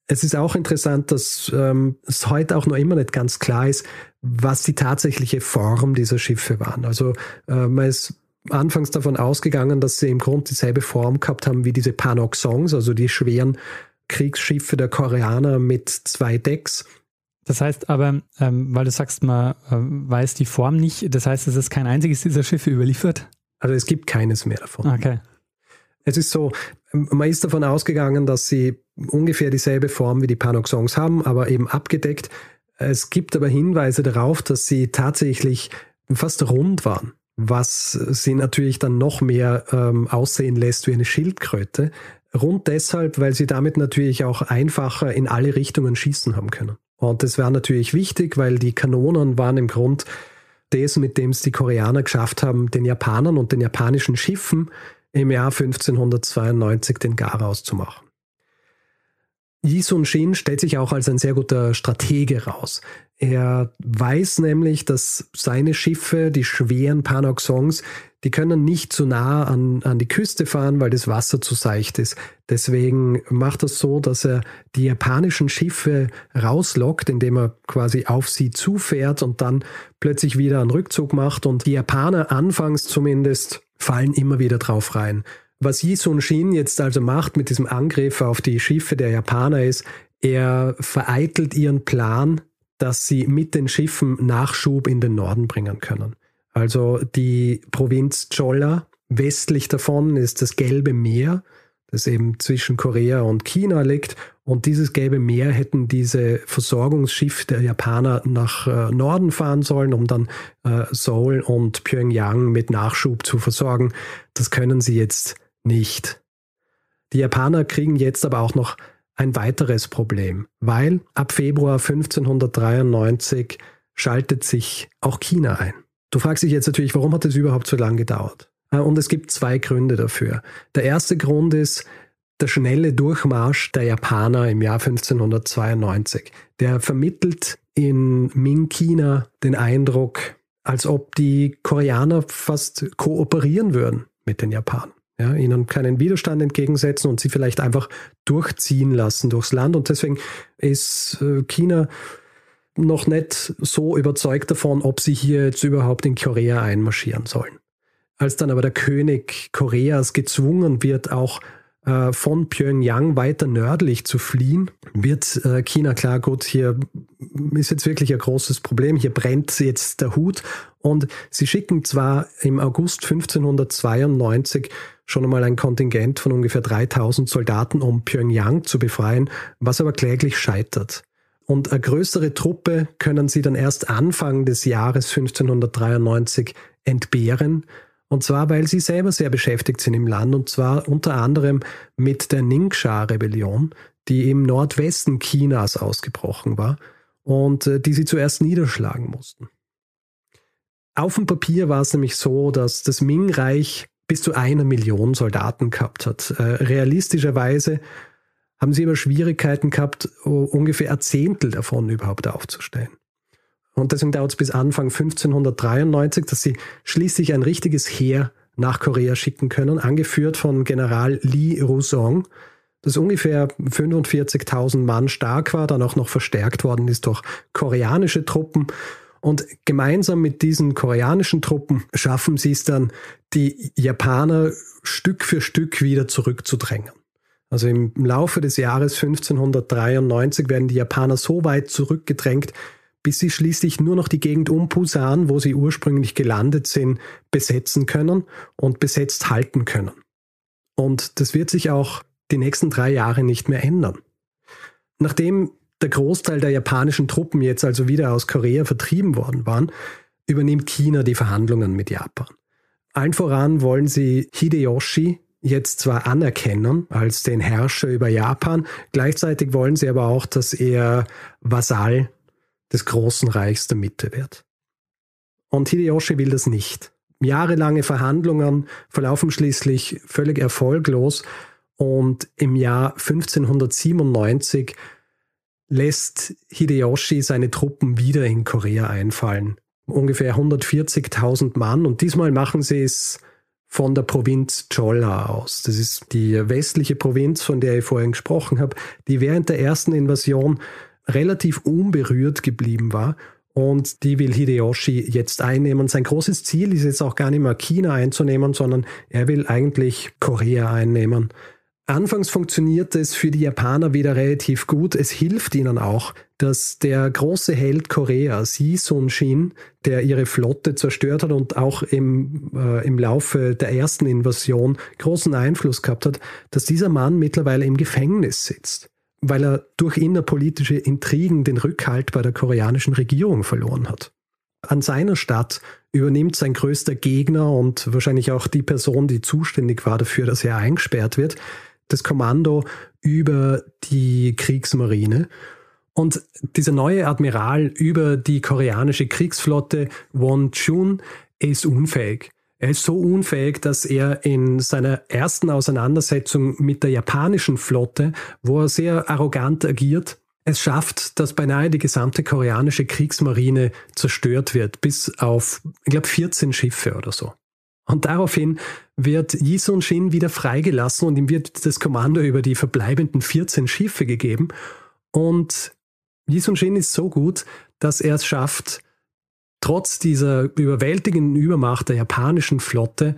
Speaker 2: Es ist auch interessant, dass ähm, es heute auch noch immer nicht ganz klar ist, was die tatsächliche Form dieser Schiffe waren. Also äh, man ist anfangs davon ausgegangen, dass sie im Grunde dieselbe Form gehabt haben wie diese Panok Songs, also die schweren Kriegsschiffe der Koreaner mit zwei Decks.
Speaker 1: Das heißt aber, ähm, weil du sagst, man äh, weiß die Form nicht, das heißt, es ist kein einziges dieser Schiffe überliefert?
Speaker 2: Also es gibt keines mehr davon.
Speaker 1: Okay.
Speaker 2: Es ist so, man ist davon ausgegangen, dass sie ungefähr dieselbe Form wie die Panok Songs haben, aber eben abgedeckt. Es gibt aber Hinweise darauf, dass sie tatsächlich fast rund waren, was sie natürlich dann noch mehr ähm, aussehen lässt wie eine Schildkröte. Rund deshalb, weil sie damit natürlich auch einfacher in alle Richtungen schießen haben können. Und das war natürlich wichtig, weil die Kanonen waren im Grund das, mit dem es die Koreaner geschafft haben, den Japanern und den japanischen Schiffen im Jahr 1592 den Garaus zu machen. Yi Sun Shin stellt sich auch als ein sehr guter Stratege raus. Er weiß nämlich, dass seine Schiffe, die schweren Panoxongs, die können nicht zu nah an, an die Küste fahren, weil das Wasser zu seicht ist. Deswegen macht er so, dass er die japanischen Schiffe rauslockt, indem er quasi auf sie zufährt und dann plötzlich wieder einen Rückzug macht. Und die Japaner anfangs zumindest fallen immer wieder drauf rein. Was Yi Sun Shin jetzt also macht mit diesem Angriff auf die Schiffe der Japaner ist, er vereitelt ihren Plan, dass sie mit den Schiffen Nachschub in den Norden bringen können. Also die Provinz Cholla, westlich davon ist das Gelbe Meer, das eben zwischen Korea und China liegt. Und dieses Gelbe Meer hätten diese Versorgungsschiffe der Japaner nach äh, Norden fahren sollen, um dann äh, Seoul und Pyongyang mit Nachschub zu versorgen. Das können sie jetzt nicht. Die Japaner kriegen jetzt aber auch noch ein weiteres Problem, weil ab Februar 1593 schaltet sich auch China ein. Du fragst dich jetzt natürlich, warum hat es überhaupt so lange gedauert? Äh, und es gibt zwei Gründe dafür. Der erste Grund ist der schnelle Durchmarsch der Japaner im Jahr 1592. Der vermittelt in Ming-China den Eindruck, als ob die Koreaner fast kooperieren würden mit den Japanern ja, ihnen keinen Widerstand entgegensetzen und sie vielleicht einfach durchziehen lassen durchs Land. Und deswegen ist äh, China noch nicht so überzeugt davon, ob sie hier jetzt überhaupt in Korea einmarschieren sollen. Als dann aber der König Koreas gezwungen wird, auch äh, von Pyongyang weiter nördlich zu fliehen, wird äh, China klar, gut, hier ist jetzt wirklich ein großes Problem, hier brennt jetzt der Hut und sie schicken zwar im August 1592 schon einmal ein Kontingent von ungefähr 3000 Soldaten, um Pyongyang zu befreien, was aber kläglich scheitert. Und eine größere Truppe können sie dann erst Anfang des Jahres 1593 entbehren. Und zwar, weil sie selber sehr beschäftigt sind im Land, und zwar unter anderem mit der Ningxia-Rebellion, die im Nordwesten Chinas ausgebrochen war und äh, die sie zuerst niederschlagen mussten. Auf dem Papier war es nämlich so, dass das Ming-Reich bis zu einer Million Soldaten gehabt hat. Äh, realistischerweise haben sie aber Schwierigkeiten gehabt, ungefähr ein Zehntel davon überhaupt aufzustellen. Und deswegen dauert es bis Anfang 1593, dass sie schließlich ein richtiges Heer nach Korea schicken können, angeführt von General Li Rusong, das ungefähr 45.000 Mann stark war, dann auch noch verstärkt worden ist durch koreanische Truppen und gemeinsam mit diesen koreanischen Truppen schaffen sie es dann, die Japaner Stück für Stück wieder zurückzudrängen. Also im Laufe des Jahres 1593 werden die Japaner so weit zurückgedrängt, bis sie schließlich nur noch die Gegend um Busan, wo sie ursprünglich gelandet sind, besetzen können und besetzt halten können. Und das wird sich auch die nächsten drei Jahre nicht mehr ändern. Nachdem der Großteil der japanischen Truppen jetzt also wieder aus Korea vertrieben worden waren, übernimmt China die Verhandlungen mit Japan. Allen voran wollen sie Hideyoshi jetzt zwar anerkennen als den Herrscher über Japan, gleichzeitig wollen sie aber auch, dass er Vasall des großen Reichs der Mitte wird. Und Hideyoshi will das nicht. Jahrelange Verhandlungen verlaufen schließlich völlig erfolglos und im Jahr 1597 lässt Hideyoshi seine Truppen wieder in Korea einfallen. Ungefähr 140.000 Mann und diesmal machen sie es von der Provinz Cholla aus. Das ist die westliche Provinz, von der ich vorhin gesprochen habe, die während der ersten Invasion relativ unberührt geblieben war. Und die will Hideyoshi jetzt einnehmen. Sein großes Ziel ist jetzt auch gar nicht mehr China einzunehmen, sondern er will eigentlich Korea einnehmen. Anfangs funktioniert es für die Japaner wieder relativ gut. Es hilft ihnen auch, dass der große Held Koreas, Yi Sun-shin, der ihre Flotte zerstört hat und auch im, äh, im Laufe der ersten Invasion großen Einfluss gehabt hat, dass dieser Mann mittlerweile im Gefängnis sitzt, weil er durch innerpolitische Intrigen den Rückhalt bei der koreanischen Regierung verloren hat. An seiner Stadt übernimmt sein größter Gegner und wahrscheinlich auch die Person, die zuständig war dafür, dass er eingesperrt wird, das Kommando über die Kriegsmarine. Und dieser neue Admiral über die koreanische Kriegsflotte, Won Chun, ist unfähig. Er ist so unfähig, dass er in seiner ersten Auseinandersetzung mit der japanischen Flotte, wo er sehr arrogant agiert, es schafft, dass beinahe die gesamte koreanische Kriegsmarine zerstört wird, bis auf, ich glaube, 14 Schiffe oder so. Und daraufhin wird Yi Sun Shin wieder freigelassen und ihm wird das Kommando über die verbleibenden 14 Schiffe gegeben. Und Yi Sun Shin ist so gut, dass er es schafft, trotz dieser überwältigenden Übermacht der japanischen Flotte,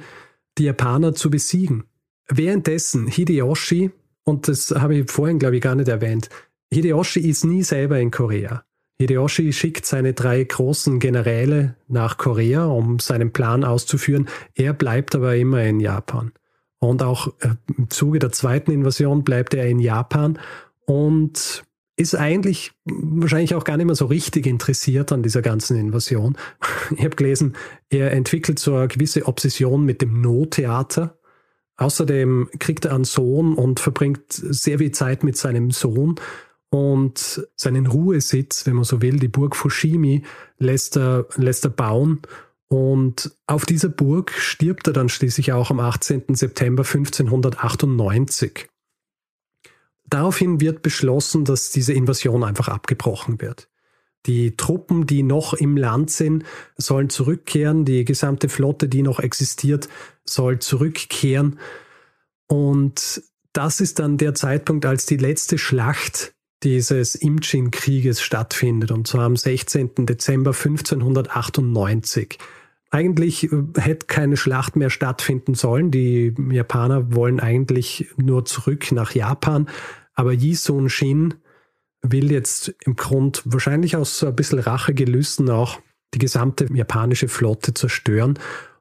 Speaker 2: die Japaner zu besiegen. Währenddessen Hideyoshi, und das habe ich vorhin, glaube ich, gar nicht erwähnt, Hideyoshi ist nie selber in Korea. Hideyoshi schickt seine drei großen Generäle nach Korea, um seinen Plan auszuführen. Er bleibt aber immer in Japan. Und auch äh, im Zuge der zweiten Invasion bleibt er in Japan und ist eigentlich wahrscheinlich auch gar nicht mehr so richtig interessiert an dieser ganzen Invasion. <laughs> Ich habe gelesen, er entwickelt so eine gewisse Obsession mit dem No-Theater. Außerdem kriegt er einen Sohn und verbringt sehr viel Zeit mit seinem Sohn und seinen Ruhesitz, wenn man so will, die Burg Fushimi, lässt er, lässt er bauen. Und auf dieser Burg stirbt er dann schließlich auch am 18. September 1598. Daraufhin wird beschlossen, dass diese Invasion einfach abgebrochen wird. Die Truppen, die noch im Land sind, sollen zurückkehren. Die gesamte Flotte, die noch existiert, soll zurückkehren. Und das ist dann der Zeitpunkt, als die letzte Schlacht dieses Imjin-Krieges stattfindet, und zwar am 16. Dezember 1598. Eigentlich äh, hätte keine Schlacht mehr stattfinden sollen. Die Japaner wollen eigentlich nur zurück nach Japan. Aber Yi Sun Shin will jetzt im Grund wahrscheinlich aus so ein bisschen Rachegelüsten auch die gesamte japanische Flotte zerstören.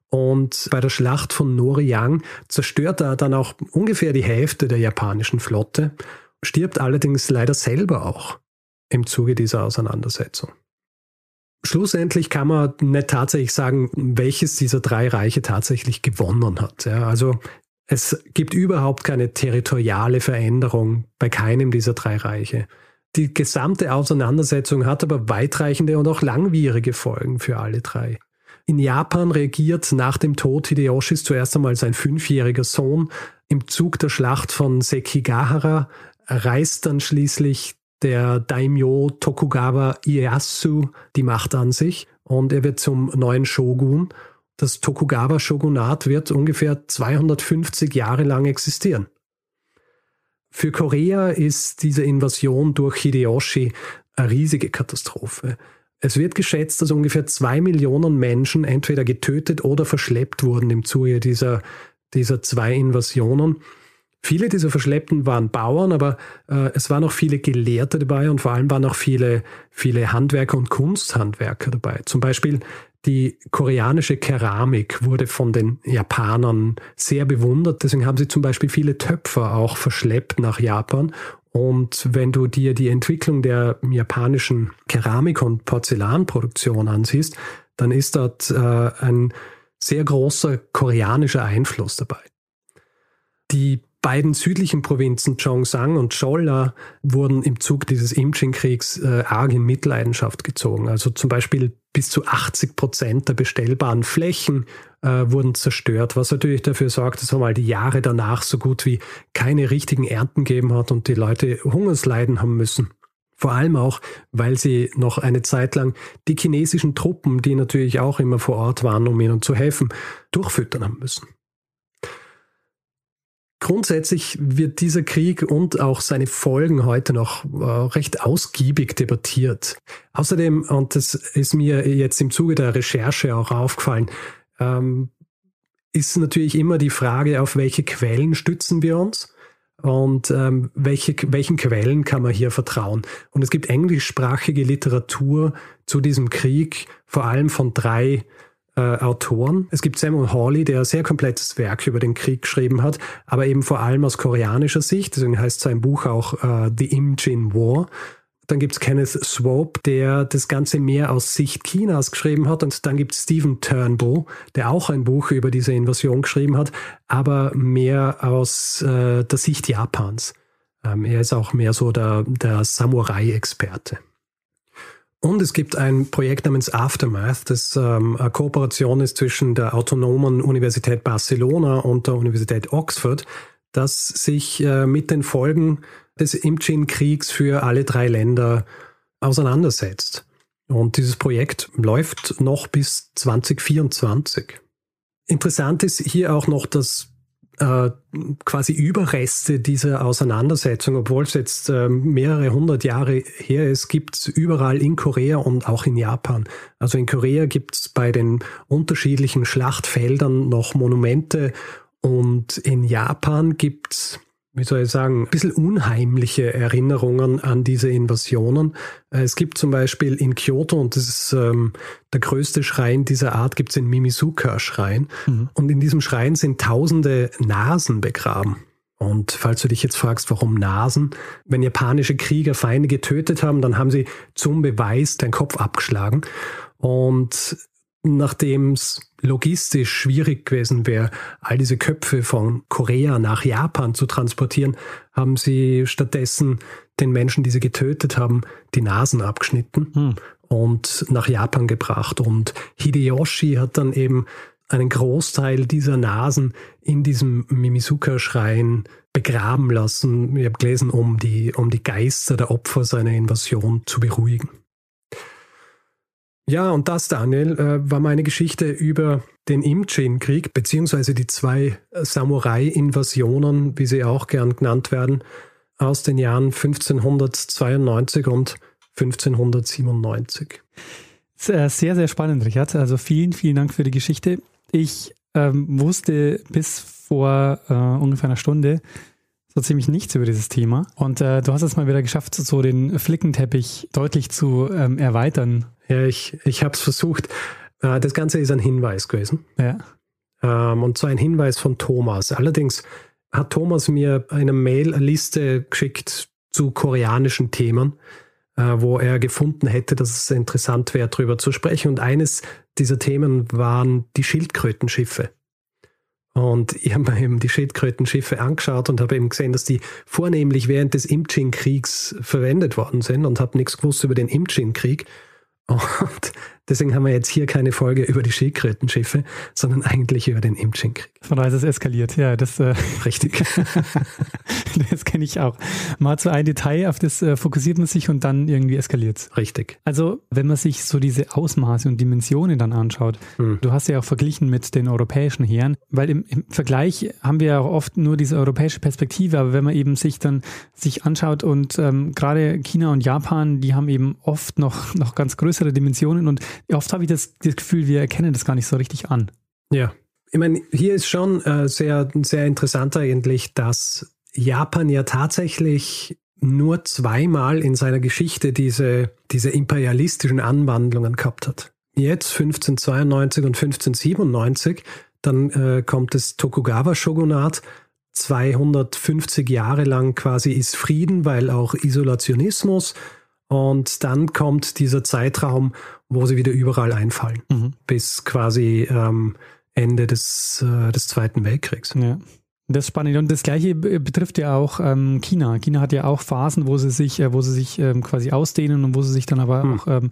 Speaker 2: Und bei der Schlacht von Noriyang zerstört er dann auch ungefähr die Hälfte der japanischen Flotte stirbt allerdings leider selber auch im Zuge dieser Auseinandersetzung. Schlussendlich kann man nicht tatsächlich sagen, welches dieser drei Reiche tatsächlich gewonnen hat. Ja, also es gibt überhaupt keine territoriale Veränderung bei keinem dieser drei Reiche. Die gesamte Auseinandersetzung hat aber weitreichende und auch langwierige Folgen für alle drei. In Japan regiert nach dem Tod Hideyoshis zuerst einmal sein fünfjähriger Sohn. Im Zug der Schlacht von Sekigahara reißt dann schließlich der Daimyo Tokugawa Ieyasu die Macht an sich und er wird zum neuen Shogun. Das Tokugawa-Shogunat wird ungefähr 250 Jahre lang existieren. Für Korea ist diese Invasion durch Hideyoshi eine riesige Katastrophe. Es wird geschätzt, dass ungefähr zwei Millionen Menschen entweder getötet oder verschleppt wurden im Zuge dieser, dieser zwei Invasionen. Viele dieser Verschleppten waren Bauern, aber äh, es waren auch viele Gelehrte dabei und vor allem waren auch viele, viele Handwerker und Kunsthandwerker dabei. Zum Beispiel die koreanische Keramik wurde von den Japanern sehr bewundert. Deswegen haben sie zum Beispiel viele Töpfer auch verschleppt nach Japan. Und wenn du dir die Entwicklung der japanischen Keramik- und Porzellanproduktion ansiehst, dann ist dort äh, ein sehr großer koreanischer Einfluss dabei. Die beiden südlichen Provinzen Gyeongsang und Cholla wurden im Zug dieses Imjin-Kriegs äh, arg in Mitleidenschaft gezogen. Also zum Beispiel bis zu 80 Prozent der bestellbaren Flächen äh, wurden zerstört, was natürlich dafür sorgt, dass einmal die Jahre danach so gut wie keine richtigen Ernten gegeben hat und die Leute Hungersleiden haben müssen. Vor allem auch, weil sie noch eine Zeit lang die chinesischen Truppen, die natürlich auch immer vor Ort waren, um ihnen zu helfen, durchfüttern haben müssen. Grundsätzlich wird dieser Krieg und auch seine Folgen heute noch äh, recht ausgiebig debattiert. Außerdem, und das ist mir jetzt im Zuge der Recherche auch aufgefallen, ähm, ist natürlich immer die Frage, auf welche Quellen stützen wir uns und ähm, welche, welchen Quellen kann man hier vertrauen. Und es gibt englischsprachige Literatur zu diesem Krieg, vor allem von drei äh, Autoren. Es gibt Samuel Hawley, der ein sehr komplettes Werk über den Krieg geschrieben hat, aber eben vor allem aus koreanischer Sicht. Deswegen heißt sein Buch auch äh, The Imjin War. Dann gibt es Kenneth Swope, der das Ganze mehr aus Sicht Chinas geschrieben hat. Und dann gibt es Stephen Turnbull, der auch ein Buch über diese Invasion geschrieben hat, aber mehr aus äh, der Sicht Japans. Ähm, er ist auch mehr so der, der Samurai-Experte. Und es gibt ein Projekt namens Aftermath, das ähm, eine Kooperation ist zwischen der Autonomen Universität Barcelona und der Universität Oxford, das sich äh, mit den Folgen des Imchin-Kriegs für alle drei Länder auseinandersetzt. Und dieses Projekt läuft noch bis 2024. Interessant ist hier auch noch, dass äh, quasi Überreste dieser Auseinandersetzung, obwohl es jetzt äh, mehrere hundert Jahre her ist, gibt es überall in Korea und auch in Japan. Also in Korea gibt es bei den unterschiedlichen Schlachtfeldern noch Monumente und in Japan gibt es wie soll ich sagen, ein bisschen unheimliche Erinnerungen an diese Invasionen. Äh, es gibt zum Beispiel in Kyoto, und das ist ähm, der größte Schrein dieser Art, gibt es den Mimizuka-Schrein. Mhm. Und in diesem Schrein sind tausende Nasen begraben. Und falls du dich jetzt fragst, warum Nasen? Wenn japanische Krieger Feinde getötet haben, dann haben sie zum Beweis den Kopf abgeschlagen. Und nachdem es logistisch schwierig gewesen wäre, all diese Köpfe von Korea nach Japan zu transportieren, haben sie stattdessen den Menschen, die sie getötet haben, die Nasen abgeschnitten hm. und nach Japan gebracht. Und Hideyoshi hat dann eben einen Großteil dieser Nasen in diesem Mimizuka-Schrein begraben lassen. Ich habe gelesen, um die, um die Geister der Opfer seiner Invasion zu beruhigen. Ja, und das, Daniel, äh, war meine Geschichte über den Imchin-Krieg, beziehungsweise die zwei Samurai-Invasionen, wie sie auch gern genannt werden, aus den Jahren 1592 und 1597.
Speaker 1: Sehr, sehr spannend, Richard. Also vielen, vielen Dank für die Geschichte. Ich ähm, wusste bis vor äh, ungefähr einer Stunde so ziemlich nichts über dieses Thema. Und äh, du hast es mal wieder geschafft, so den Flickenteppich deutlich zu ähm, erweitern.
Speaker 2: Ja, ich, ich habe es versucht. Äh, das Ganze ist ein Hinweis gewesen. Ja. Ähm, und zwar ein Hinweis von Thomas. Allerdings hat Thomas mir eine Mail, eine Liste geschickt zu koreanischen Themen, äh, wo er gefunden hätte, dass es interessant wäre, darüber zu sprechen. Und eines dieser Themen waren die Schildkrötenschiffe. Und ich habe mir eben die Schildkrötenschiffe angeschaut und habe eben gesehen, dass die vornehmlich während des Imchin-Kriegs verwendet worden sind und habe nichts gewusst über den Imchin-Krieg. Und deswegen haben wir jetzt hier keine Folge über die Schildkrötenschiffe, sondern eigentlich über den Imchin-Krieg.
Speaker 1: Von daher ist es eskaliert, ja, das äh, richtig. <laughs> das kenne ich auch. Mal zu ein Detail, auf das äh, fokussiert man sich und dann irgendwie eskaliert es.
Speaker 2: Richtig.
Speaker 1: Also, wenn man sich so diese Ausmaße und Dimensionen dann anschaut, hm. du hast ja auch verglichen mit den europäischen Heeren, weil im, im Vergleich haben wir ja auch oft nur diese europäische Perspektive, aber wenn man eben sich dann sich anschaut und ähm, gerade China und Japan, die haben eben oft noch, noch ganz größere Dimensionen und oft habe ich das, das Gefühl, wir erkennen das gar nicht so richtig an.
Speaker 2: Ja. Ich meine, hier ist schon äh, sehr, sehr interessant eigentlich, dass Japan ja tatsächlich nur zweimal in seiner Geschichte diese, diese imperialistischen Anwandlungen gehabt hat. Jetzt 1592 und 1597, dann äh, kommt das Tokugawa-Shogunat. 250 Jahre lang quasi ist Frieden, weil auch Isolationismus. Und dann kommt dieser Zeitraum, wo sie wieder überall einfallen, mhm. bis quasi ähm, Ende des, äh, des Zweiten Weltkriegs.
Speaker 1: Ja. Das ist spannend. Und das Gleiche betrifft ja auch ähm, China. China hat ja auch Phasen, wo sie sich, äh, wo sie sich ähm, quasi ausdehnen und wo sie sich dann aber hm. auch ähm,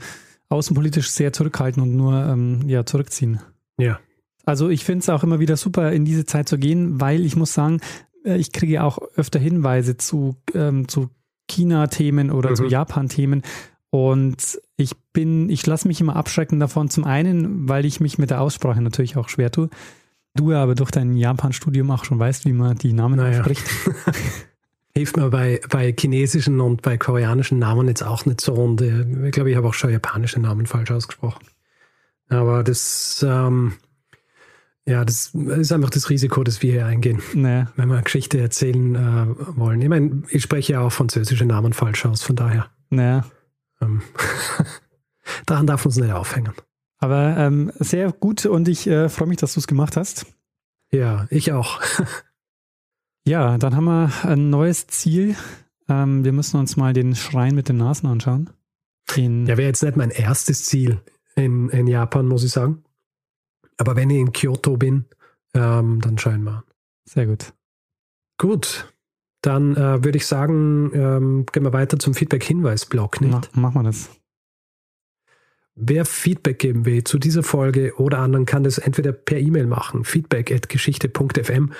Speaker 1: außenpolitisch sehr zurückhalten und nur ähm, ja, zurückziehen.
Speaker 2: Ja.
Speaker 1: Also ich finde es auch immer wieder super, in diese Zeit zu gehen, weil ich muss sagen, äh, ich kriege auch öfter Hinweise zu, ähm, zu China-Themen oder mhm. zu Japan-Themen. Und ich bin, ich lasse mich immer abschrecken davon. Zum einen, weil ich mich mit der Aussprache natürlich auch schwer tue. Du aber durch dein Japan-Studium auch schon weißt, wie man die Namen naja. ausspricht. <laughs>
Speaker 2: Hilft mir bei, bei chinesischen und bei koreanischen Namen jetzt auch nicht so. Und ich glaube, ich habe auch schon japanische Namen falsch ausgesprochen. Aber das, ähm, ja, das ist einfach das Risiko, das wir hier eingehen, naja. wenn wir Geschichte erzählen äh, wollen. Ich meine, ich spreche ja auch französische Namen falsch aus, von daher.
Speaker 1: Naja. Ähm, <laughs>
Speaker 2: daran darf uns nicht aufhängen.
Speaker 1: Aber ähm, sehr gut und ich äh, freue mich, dass du es gemacht hast.
Speaker 2: Ja, ich auch. <laughs>
Speaker 1: ja, dann haben wir ein neues Ziel. Ähm, wir müssen uns mal den Schrein mit den Nasen anschauen.
Speaker 2: In ja, wäre jetzt nicht mein erstes Ziel in, in Japan, muss ich sagen. Aber wenn ich in Kyoto bin, ähm, dann schauen wir.
Speaker 1: Sehr gut.
Speaker 2: Gut, dann äh, würde ich sagen, ähm, gehen wir weiter zum Feedback-Hinweis-Blog, nicht?
Speaker 1: Machen wir das.
Speaker 2: Wer Feedback geben will zu dieser Folge oder anderen, kann das entweder per E-Mail machen, feedback.geschichte.fm,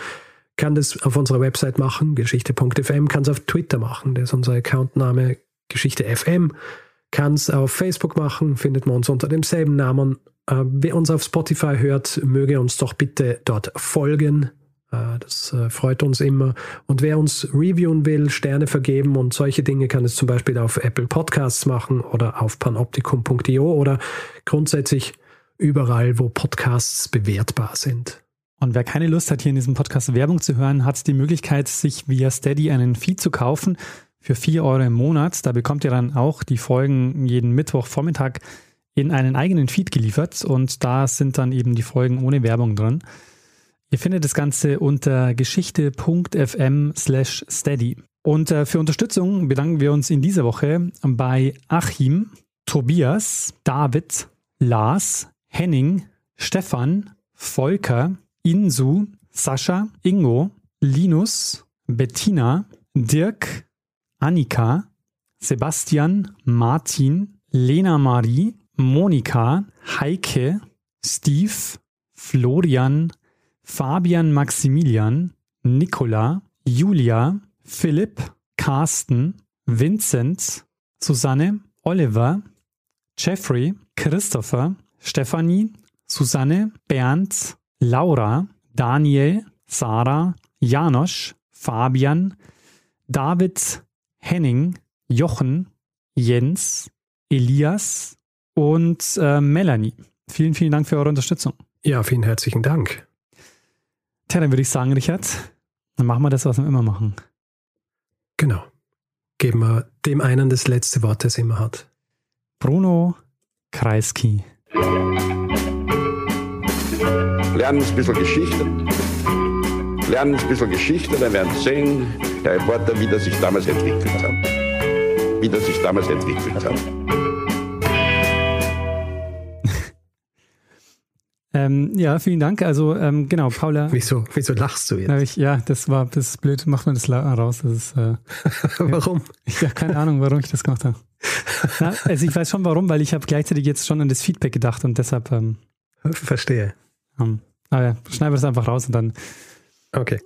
Speaker 2: kann das auf unserer Website machen, geschichte.fm, kann es auf Twitter machen, das ist unser Accountname Geschichte.fm, kann es auf Facebook machen, findet man uns unter demselben Namen. Äh, wer uns auf Spotify hört, möge uns doch bitte dort folgen. Äh, das äh, freut uns immer. Und wer uns reviewen will, Sterne vergeben und solche Dinge, kann es zum Beispiel auf Apple Podcasts machen oder auf panoptikum.io oder grundsätzlich überall, wo Podcasts bewertbar sind.
Speaker 1: Und wer keine Lust hat, hier in diesem Podcast Werbung zu hören, hat die Möglichkeit, sich via Steady einen Feed zu kaufen für 4 Euro im Monat. Da bekommt ihr dann auch die Folgen jeden Mittwochvormittag in einen eigenen Feed geliefert und da sind dann eben die Folgen ohne Werbung drin. Ihr findet das Ganze unter geschichte.fm slash steady. Und äh, für Unterstützung bedanken wir uns in dieser Woche bei Achim, Tobias, David, Lars, Henning, Stefan, Volker, Insu, Sascha, Ingo, Linus, Bettina, Dirk, Annika, Sebastian, Martin, Lena Marie, Monika, Heike, Steve, Florian, Fabian Maximilian, Nicola, Julia, Philipp, Carsten, Vincent, Susanne, Oliver, Jeffrey, Christopher, Stephanie, Susanne, Bernd, Laura, Daniel, Sarah, Janosch, Fabian, David, Henning, Jochen, Jens, Elias und äh, Melanie. Vielen, vielen Dank für eure Unterstützung.
Speaker 2: Ja, vielen herzlichen Dank.
Speaker 1: Tja, dann würde ich sagen, Richard, dann machen wir das, was wir immer machen.
Speaker 2: Genau. Geben wir dem einen das letzte Wort, das er immer hat.
Speaker 1: Bruno Kreisky.
Speaker 3: Lernen ein bisschen Geschichte. Lernen ein bisschen Geschichte, dann werden Sie sehen, Herr Reporter, wie das sich damals entwickelt hat. Wie das sich damals entwickelt hat.
Speaker 1: Ähm, ja, vielen Dank. Also ähm, genau, Paula.
Speaker 2: Wieso, wieso lachst du jetzt?
Speaker 1: Ich, ja, das war das ist blöd. Mach mal das raus. Das ist, äh, <laughs>
Speaker 2: warum?
Speaker 1: Ich habe keine Ahnung, warum ich das gemacht habe. Na, also ich weiß schon warum, weil ich habe gleichzeitig jetzt schon an das Feedback gedacht und deshalb. Ähm,
Speaker 2: Verstehe.
Speaker 1: Ähm, aber ja, schneiden wir das einfach raus und dann.
Speaker 2: Okay.